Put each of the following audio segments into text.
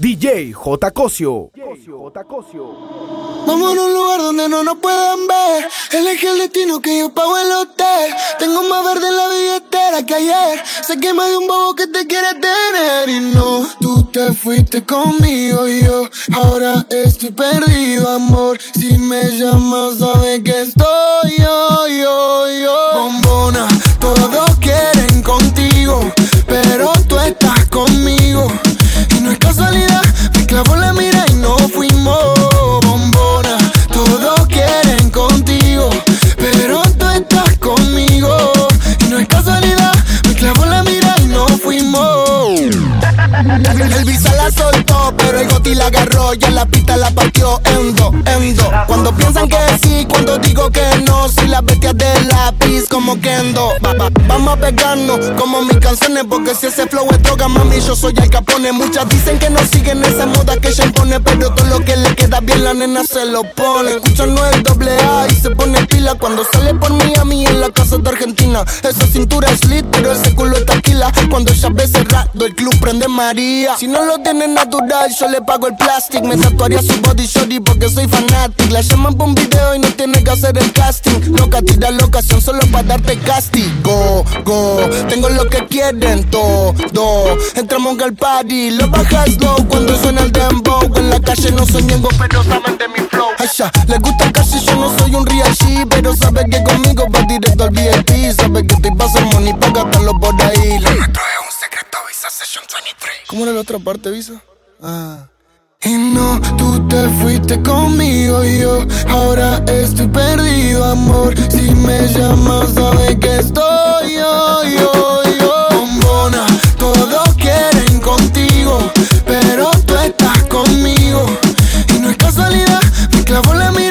DJ J. Cosio. Vamos a un lugar donde no nos puedan ver. Elige el destino que yo pago el hotel. Tengo más verde en la billetera que ayer. Sé que más de un bobo que te quiere tener. Y no, tú te fuiste conmigo y yo ahora estoy perdido, amor. Si me llamas, sabes que estoy yo, yo, yo. Bombona, todos quieren contigo, pero tú estás conmigo. No es casualidad, me clavo la mira y no fuimos bombona. Todos quieren contigo, pero tú estás conmigo. Y no es casualidad, me clavo la mira y no fuimos. El visa la soltó, pero el goti la agarró y en la pista la partió endo, endo. Cuando piensan que sí, cuando digo que no, soy la bestia de lápiz como Kendo. Va, va, vamos a pegarnos como mis canciones, porque si ese flow es droga, mami, yo soy el capone. Muchas dicen que no siguen esa moda que ella impone, pero todo lo que le queda bien la nena se lo pone. Escuchan no el doble A y se pone pila cuando sale por Miami en la casa de Argentina. Esa cintura es lit, pero ese culo es taquila. Cuando ella ve cerrado, el club prende María. Si no lo tiene natural, yo le pago el plástico. Me tatuaría su body shorty porque soy fanatic. La llaman por un video y no tiene que hacer el casting. Loca, tira la ocasión solo para darte castigo. Go, tengo lo que quieren todo. Entramos al party, lo bajas low cuando suena el dembow. En la calle no soy ñengo, pero saben de mi flow. Ay, ya, le gusta casi, yo no soy un real G, pero sabe que conmigo va directo al VIP. Sabe que estoy pasando money para gastarlo por ahí. Le trae un secreto Visa Session 23. ¿Cómo era la otra parte, Visa? Y no, tú te fuiste conmigo y yo ahora estoy perdido, amor. Si me llamas, sabes que estoy yo, yo, yo. Bombona, todos quieren contigo, pero tú estás conmigo. Y no es casualidad, me clavo la mira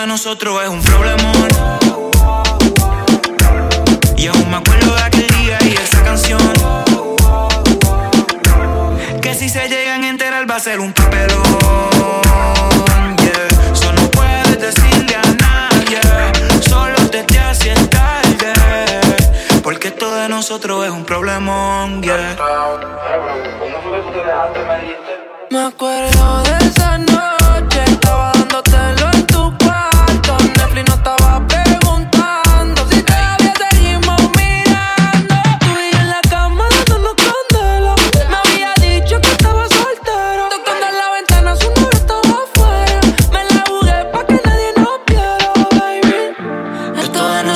de nosotros es un problemón. Y aún me acuerdo de aquel día y esa canción. Que si se llegan a enterar va a ser un papelón. Yeah. Puedes decirle a nadie. Solo desde así es tarde. Porque esto de nosotros es un problemón. Yeah. Me acuerdo de esa noche.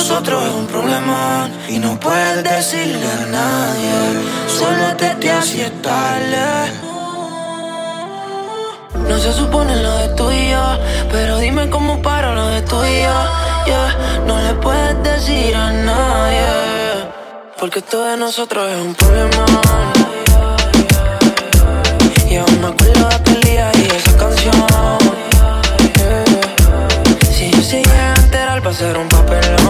nosotros es un problema y no puedes decirle a nadie. Solo te tienes y tarde. No se supone lo de tú y pero dime cómo paro lo de tú y No le puedes decir a nadie, porque esto de nosotros es un problema. Y aún me acuerdo de aquel día y esa canción. Si yo llegué a enterar, va a ser un papelón.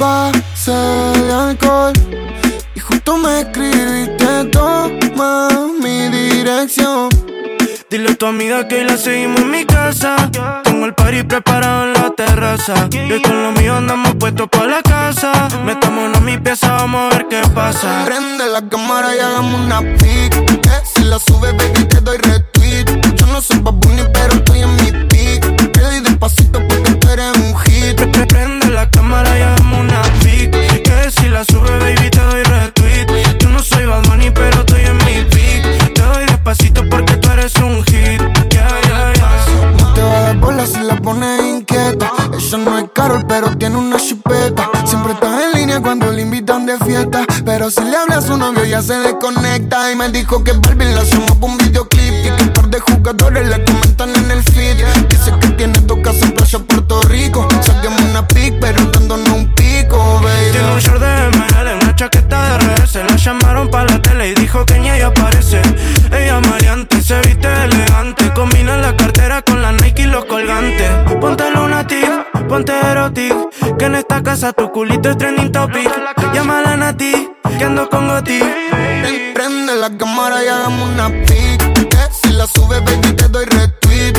pasé el alcohol y justo me escribiste, toma mi dirección. Dile a tu amiga que la seguimos en mi casa. Tengo el party preparado en la terraza. Yo con los míos andamos puestos por la casa. Metámonos a mi pieza, vamos a ver qué pasa. Prende la cámara y hagamos una pic. Eh, si la sube, baby, te doy retweet. Yo no soy pa babuni, pero estoy en mi pic. Te doy despacito Prende la cámara y hagamos una pic. Que si la sube, baby, te doy retweet. Yo no soy Bad Bunny, pero estoy en mi pic. Te doy despacito porque tú eres un hit. Yeah. No te va dar bola si la pones inquieta. Ella no es Carol, pero tiene una chipeta. Siempre está en línea cuando le invitan de fiesta. Pero si le habla a su novio, ya se desconecta. Y me dijo que Barbie la hacemos un videoclip. Y que un par de jugadores le comentan Ponte lunatic, ponte erotic Que en esta casa tu culito es trending topic Llámala a Nati, que ando con Goti Pre- Prende la cámara y hagamos una pic. Si la sube, baby, te doy retweet.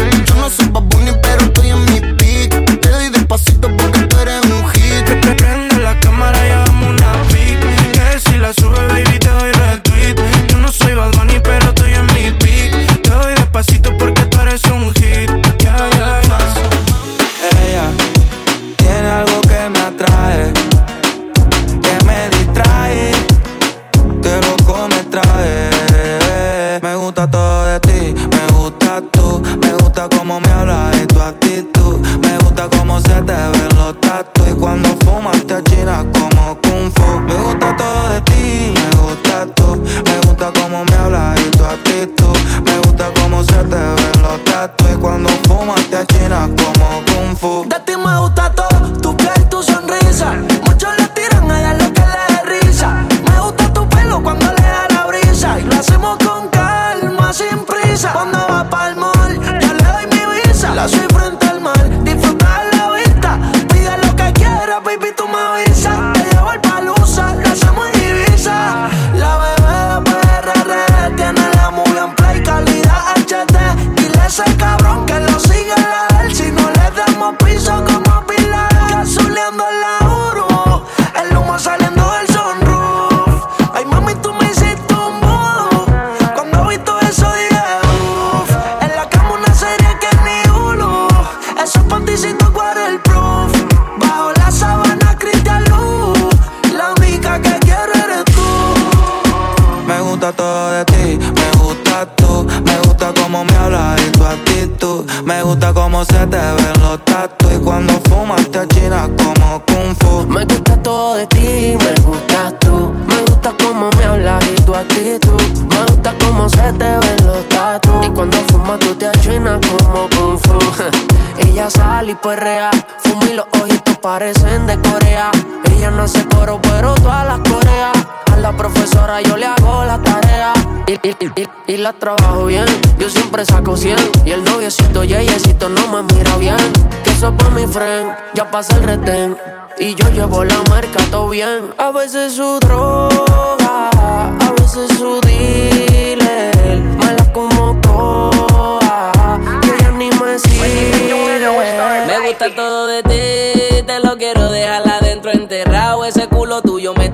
Y, y- y la trabajo bien, yo siempre saco 100 Y el noviecito yeyecito no me mira bien. Que eso pa' mi friend, ya pasa el retén. Y yo llevo la marca todo bien. A veces su droga,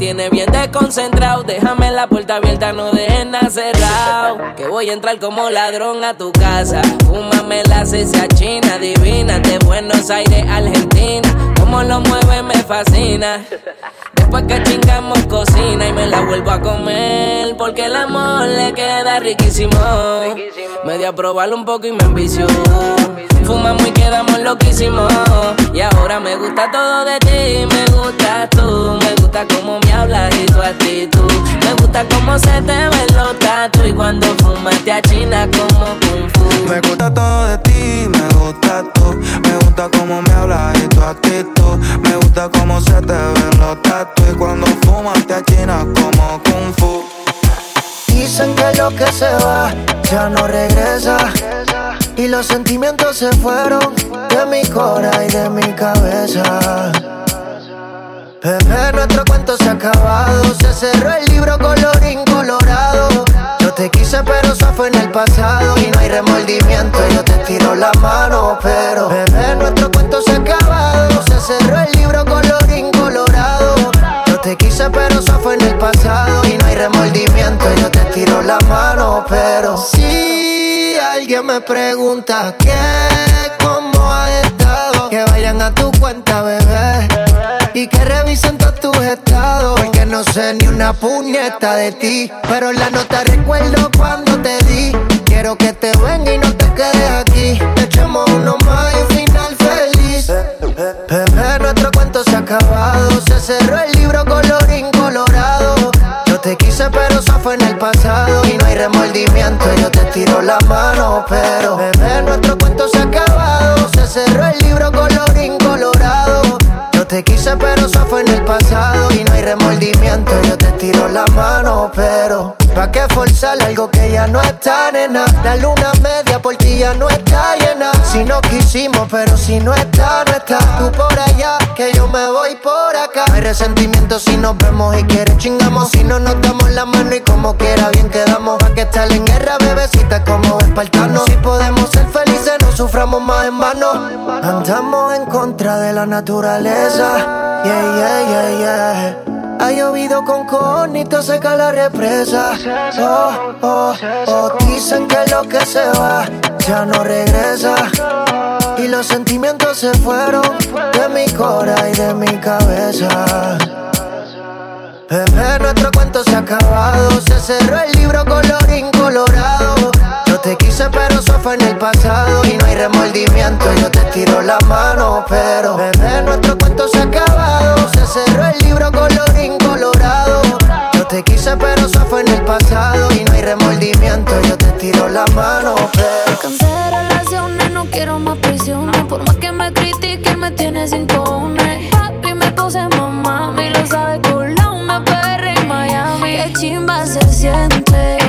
tiene bien desconcentrado Déjame la puerta abierta, no dejes nada cerrado. Que voy a entrar como ladrón a tu casa. Fúmame la cecia china divina De Buenos Aires, Argentina. Como lo mueve me fascina Después que chingamos cocina y me la vuelvo a comer Porque el amor le queda riquísimo. Me di a probarlo un poco y me envició Fumamos y quedamos loquísimos. Y ahora me gusta todo de ti Me gusta tú Me gusta cómo me hablas y tu actitud. Me gusta cómo se te ven los tatu Y cuando fumas te achinas como kung fu. Me gusta todo de ti, me gusta tú, me gusta cómo me hablas y tu actitud. Me gusta cómo se te ven los tatu y cuando fumas te achinas como kung fu. Dicen que lo que se va ya no regresa. Y los sentimientos se fueron de mi cora y de mi cabeza. Bebé, nuestro cuento se ha acabado. Se cerró el libro colorín colorado. Te quise, pero eso fue en el pasado. Y no hay remordimiento, yo te tiro la mano. Pero, bebé, nuestro cuento se ha acabado. Se cerró el libro colorín colorado. Yo te quise, pero eso fue en el pasado. Y no hay remordimiento, yo te tiro la mano. Pero, si alguien me pregunta qué, cómo que vayan a tu cuenta, bebé. Y que revisen todos tus estados. Porque no sé ni una puñeta de ti. Pero la nota recuerdo cuando te di. Quiero que te venga y no te quedes aquí. Echemos uno más y un final feliz. Bebé, nuestro cuento se ha acabado. Se cerró el libro colorín colorado. Yo te quise, pero eso fue en el pasado. Y no hay remordimiento, yo te tiro la mano. Pero, bebé, nuestro cuento. Se cerró el libro colorín colorado. Yo te quise, pero eso fue en el pasado. Y no hay remordimiento, yo te tiro la mano. Pero, ¿pa' qué forzar algo que ya no está, nena? La luna media por ti ya no está llena. Si no quisimos, pero si no está, no está. Tú por allá, que yo me voy por acá. Hay resentimiento si nos vemos y quieres chingamos. Si no nos damos la mano y como quiera bien quedamos. Pa' que estar en guerra, bebecita, como espartanos. Si podemos naturaleza. Yeah, yeah, yeah, yeah. Ha llovido con conito, seca la represa. Oh, oh, oh. Dicen que lo que se va ya no regresa. Y los sentimientos se fueron de mi cora y de mi cabeza. Bebé, nuestro cuento se ha acabado. Se cerró el libro colorín colorado. Yo te quise, pero eso fue en el pasado. Y no hay remordimiento, yo te tiro la mano. Pero, bebé, nuestro cuento se ha acabado. Se cerró el libro colorín colorado. Yo te quise, pero eso fue en el pasado. Y no hay remordimiento, yo te tiro la mano. Pero, Cansé relaciones, no quiero más prisiones. Por más que me critiquen, me tienes sin cojones. Papi, me puse mamá, y lo sabe la una PR en Miami. Qué chimba se siente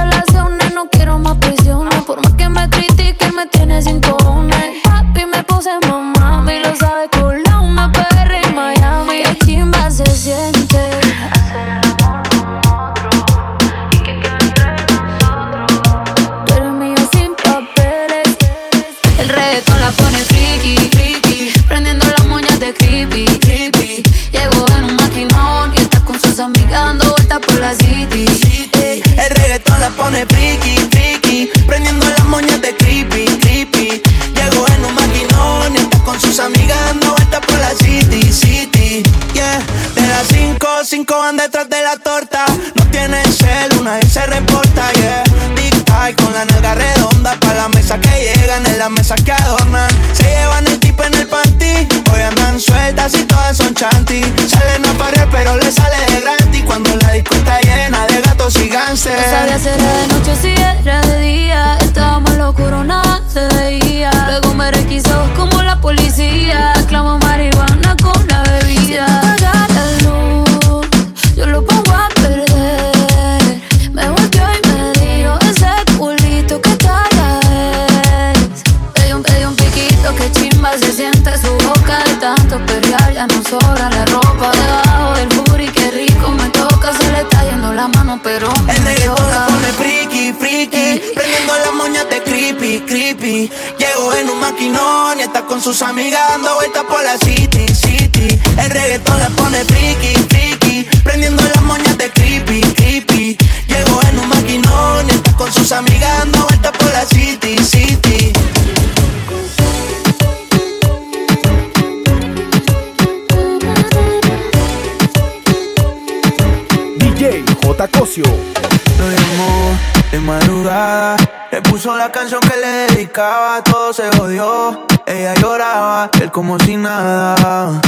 relaciones, no quiero más prisiones. Por más que me critiquen, me tienes sin cojones. Ni está con sus amigas dando vueltas por la city, city. El reggaetón la pone friki, friki. Prendiendo las moñas de creepy, creepy. Llegó en un maquinón y está con sus amigas dando vueltas por la city, city. DJ J. Cosio. Lo llamó de madrugada, le puso la canción que le acaba, todo se jodió. Ella lloraba, él como si nada.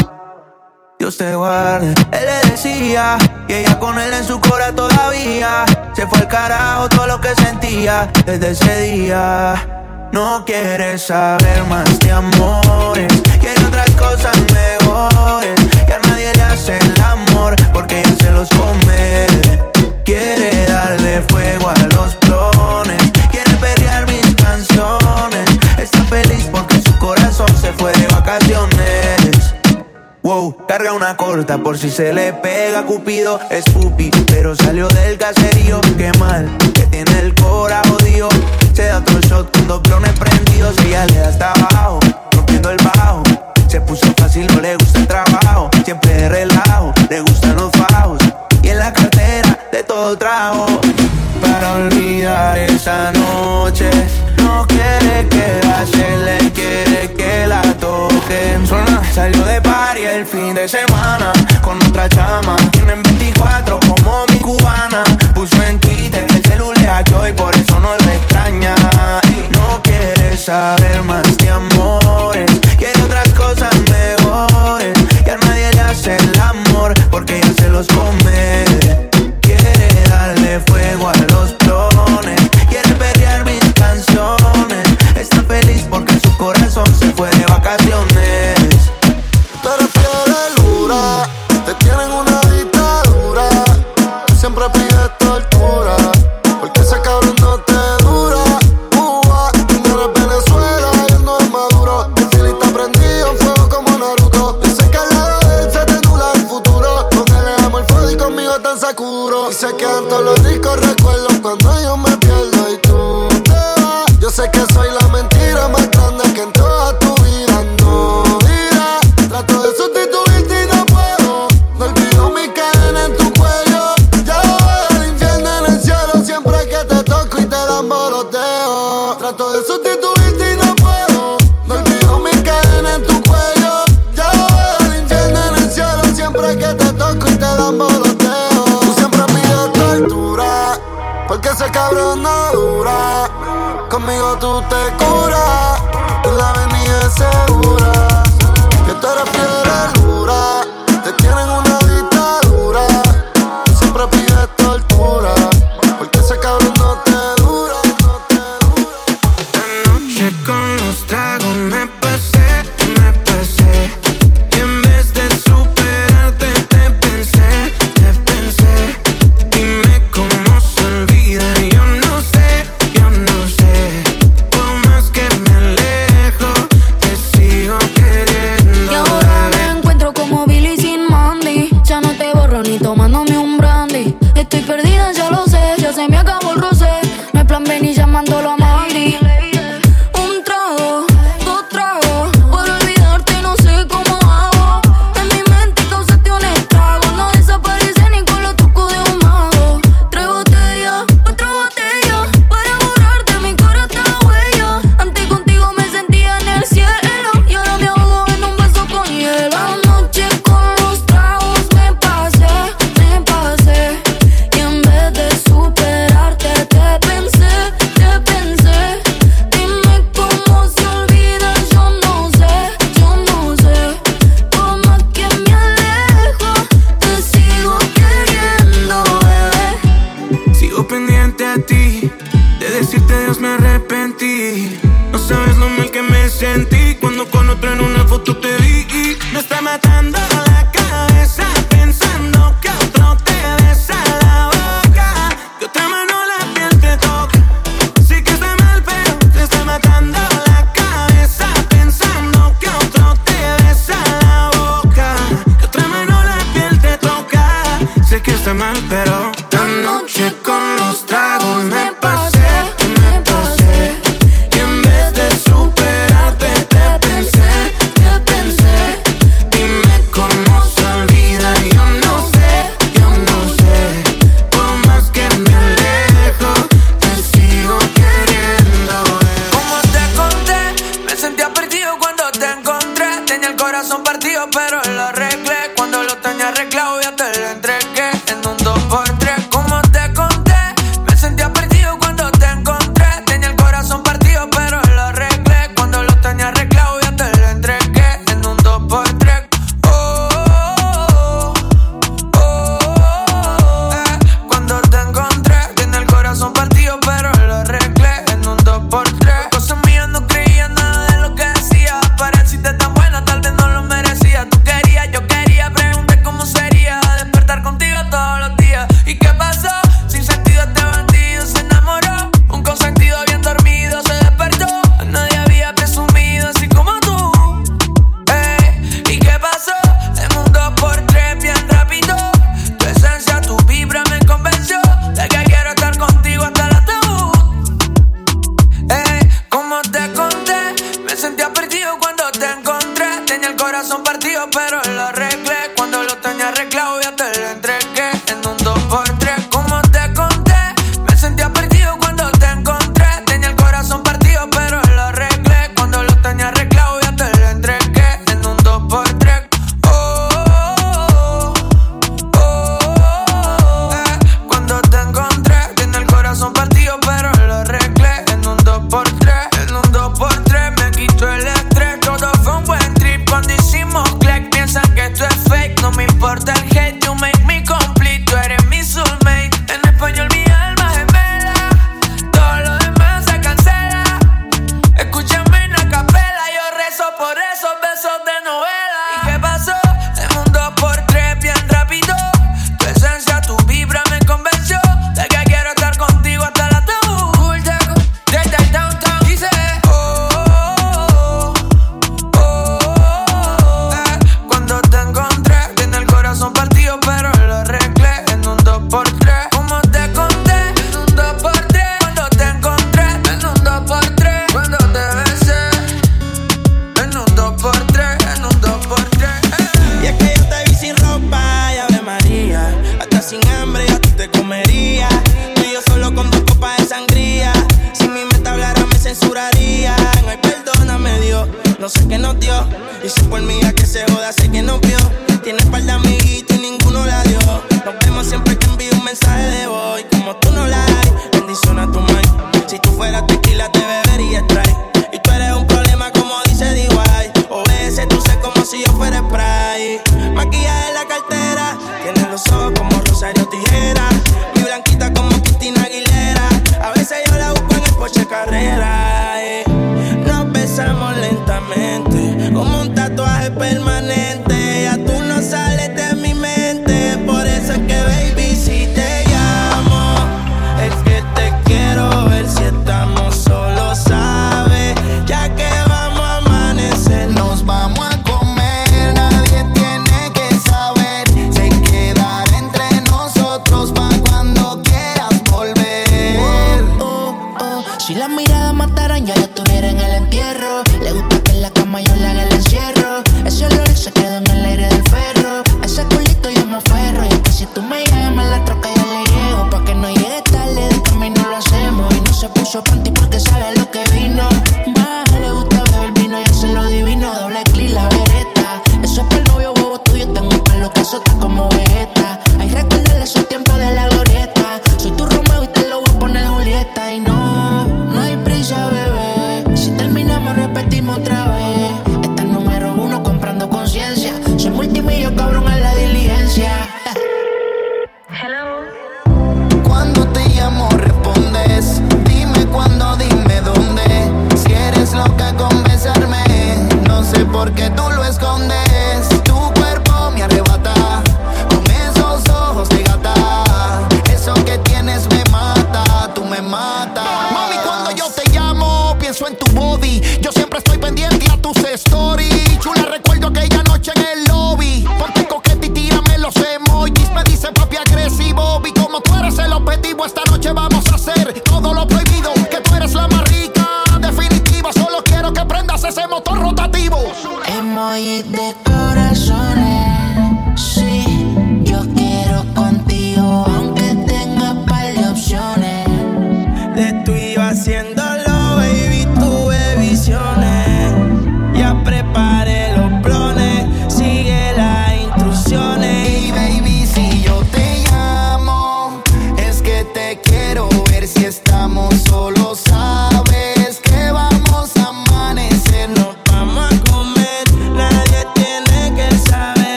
Dios te guarde. Él le decía, y ella con él en su cora todavía. Se fue al carajo todo lo que sentía desde ese día. No quieres saber más de amores, quiere otras cosas mejores. Ya nadie le hace el amor porque ella se los come. Quiere darle fuego a los una corta por si se le pega Cupido es pupi, pero salió del caserío. Qué mal, que tiene el cora jodido. Se da otro shot con dos blones prendidos. Ella le da hasta abajo, rompiendo el bajo. Se puso fácil, no le gusta el trabajo. Siempre de relajo, le gustan los fajos. Y en la cartera de todo trajo. Para olvidar esa noche, no quiere que la se le quiere que la Salió de party el fin de semana Con otra chama Tienen 24 como mi cubana. Puso en Twitter el celular yo y por eso no lo extraña. No quiere saber más de amores Quiere otras cosas mejores. Y a nadie le hace el amor Porque ella se los come. Si la mirada matara ya yo estuviera en el entierro. Esta noche vamos a hacer todo lo prohibido, que tú eres la más rica, definitiva. Solo quiero que prendas ese motor rotativo. Emoji de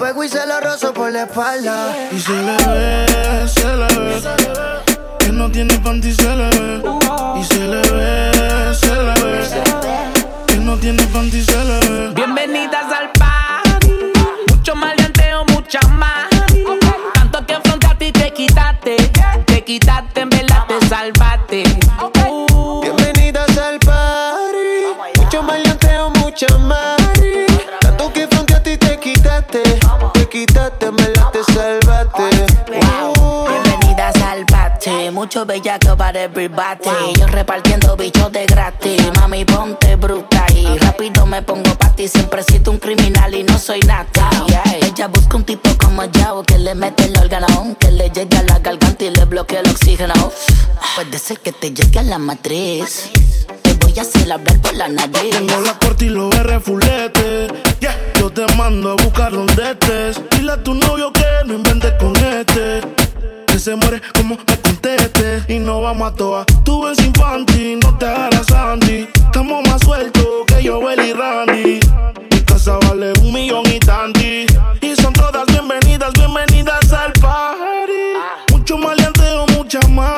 pego y se rozo por la espalda. Y se le ve, se le ve. Que no tiene panty, se le ve. Y se le ve, se le ve. Que no tiene panty, se le ve. Bienvenidas al party. Mucho maleanteo, mucha más. Tanto que afrontaste y te quitaste. Te quitaste, en verdad te salvaste. Mucho bellaco para everybody. Yo repartiendo bichos de gratis. Mami, ponte bruta y rápido me pongo pa' ti. Siempre sido un criminal y no soy nata. Yeah. Ella busca un tipo como yo que le mete el órgano, que le llegue a la garganta y le bloquee el oxígeno. Puede ser que te llegue a la matriz. Voy a hacer hablar por la nariz. Tengo la corte y los R fulete. Yeah. Yo te mando a buscar donde estés. Dile a tu novio que no inventes con este. Que se muere como me conteste. Y no vamos a toa. Tú ves infantil, no te hagas Andy. Estamos más sueltos que yo, y Randy. Mi casa vale un millón y tanti. Y son todas bienvenidas, bienvenidas al party. Mucho maleanteo, mucha mari.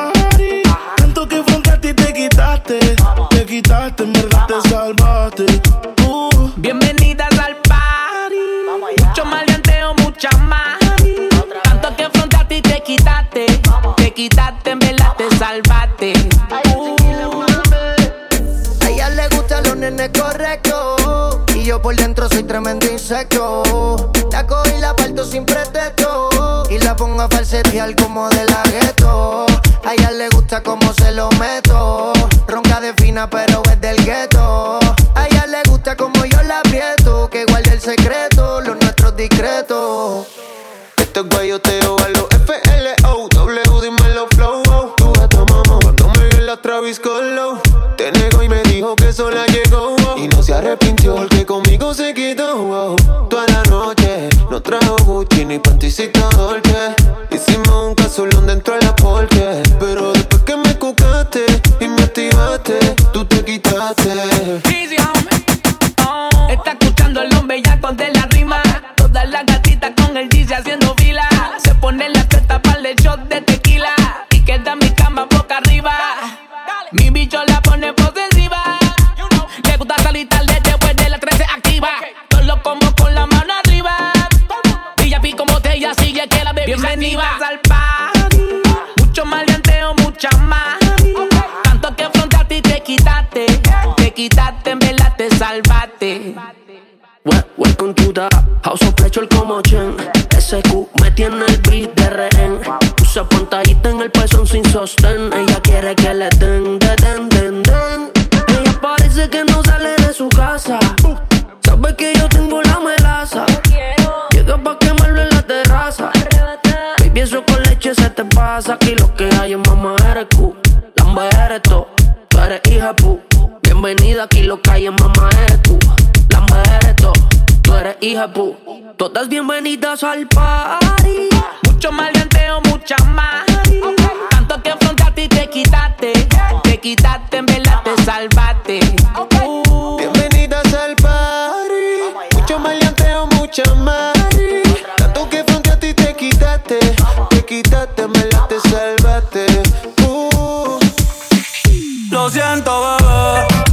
En verdad te salvaste. Uh. Bienvenidas al party. Mucho maleanteo, mucha más. Tanto que afrontaste y te quitaste. Te quitaste, en verdad te salvaste. Uh, A ella le gustan los nenes correctos. Y yo por dentro soy tremendo insecto. La cojo y la parto sin pretexto. Y la pongo a falsetear como de la gueto. A ella le gusta como se lo meto. Pero es del gueto. A ella le gusta como yo la aprieto. Que guarde el secreto, los nuestros discretos. Esto es guayoteo a los FLO W, dímelo flow oh. Tu gata mamá cuando me en la Travis Colo Te negó y me dijo que sola llegó oh. Y no se arrepintió porque conmigo se quedó oh. Toda la noche no trajo Gucci ni panticita Dolce Puse pantallita en el pezón sin sostén. Ella quiere que le den, de den, den, den. Ella parece que no sale de su casa. Sabe que yo tengo la melaza. Llega pa' quemarlo en la terraza. Baby, eso con leche se te pasa. Aquí lo que hay es mamá eres Q Lamba eres to, tú eres hija pu. Bienvenida aquí lo que hay es mamá eres tú. Lamba eres to, tú eres hija pu Todas bienvenidas al party Mucho maleanteo, mucha más. Tanto que afrontaste y te quitaste. Te quitaste, en verdad te salvaste. Uh, Bienvenidas al party. Mucho maleanteo, mucha mari. Tanto que frente a ti te quitaste. Te quitaste, me la te salvaste. Uh. Lo siento, bebé.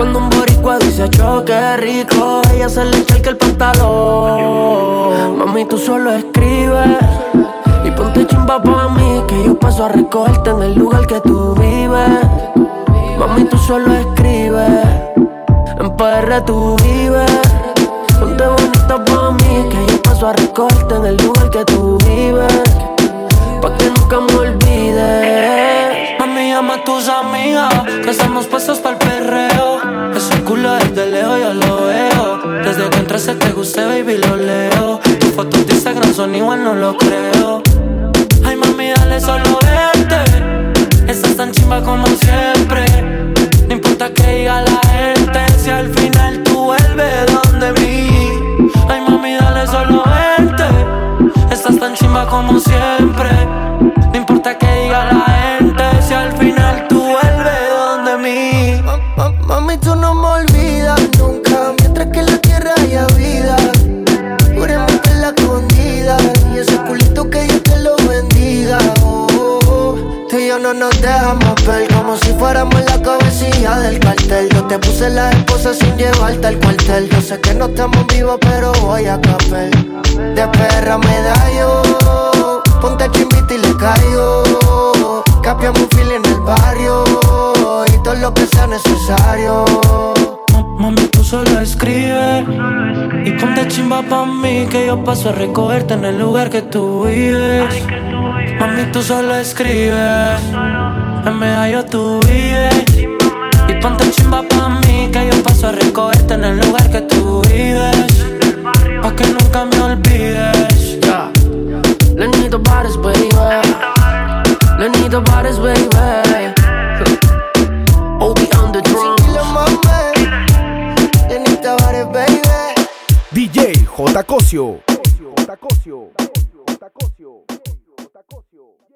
Cuando un boricua dice choque rico, ella se le echa el pantalón. Mami, tú solo escribes y ponte chimba pa' mí, que yo paso a recogerte en el lugar que tú vives. Mami, tú solo escribes, en PR tú vives. Ponte bonita pa' mí, que yo paso a recogerte en el lugar que tú vives. Pa' que nunca me olvides. Llama a tus amigas, que estamos puestos el perreo. Ese culo desde lejos yo lo veo. Desde que entraste te gusté, baby, lo leo. Tus fotos de Instagram son igual, no lo creo. Ay, mami, dale solo verte. Estás tan chimba como siempre. No importa que diga la gente, si al final tú vuelves donde mí. Ay, mami, dale solo verte. Estás tan chimba como siempre. No importa que diga la gente, fuéramos la cabecilla del cartel. Yo te puse la esposa sin llevarte al cuartel. Yo sé que no estamos vivos, pero voy a capel. De perra medallo, ponte chimbita y le caigo. Capiamos un fil en el barrio y todo lo que sea necesario. Ma- Mami, tú solo escribe y ponte chimba pa' mí que yo paso a recogerte en el lugar que tú vives. Mami, tú solo escribe, en medallo tú vives. Y ponte chimba pa' mí que yo paso a recogerte en el lugar que tú vives. Pa' que nunca me olvides. Yeah. Lenito Bares, baby. Lenito Bares, baby. On the drum. Tranquilo, mami. Lenita Bares, baby. DJ J. Cosio.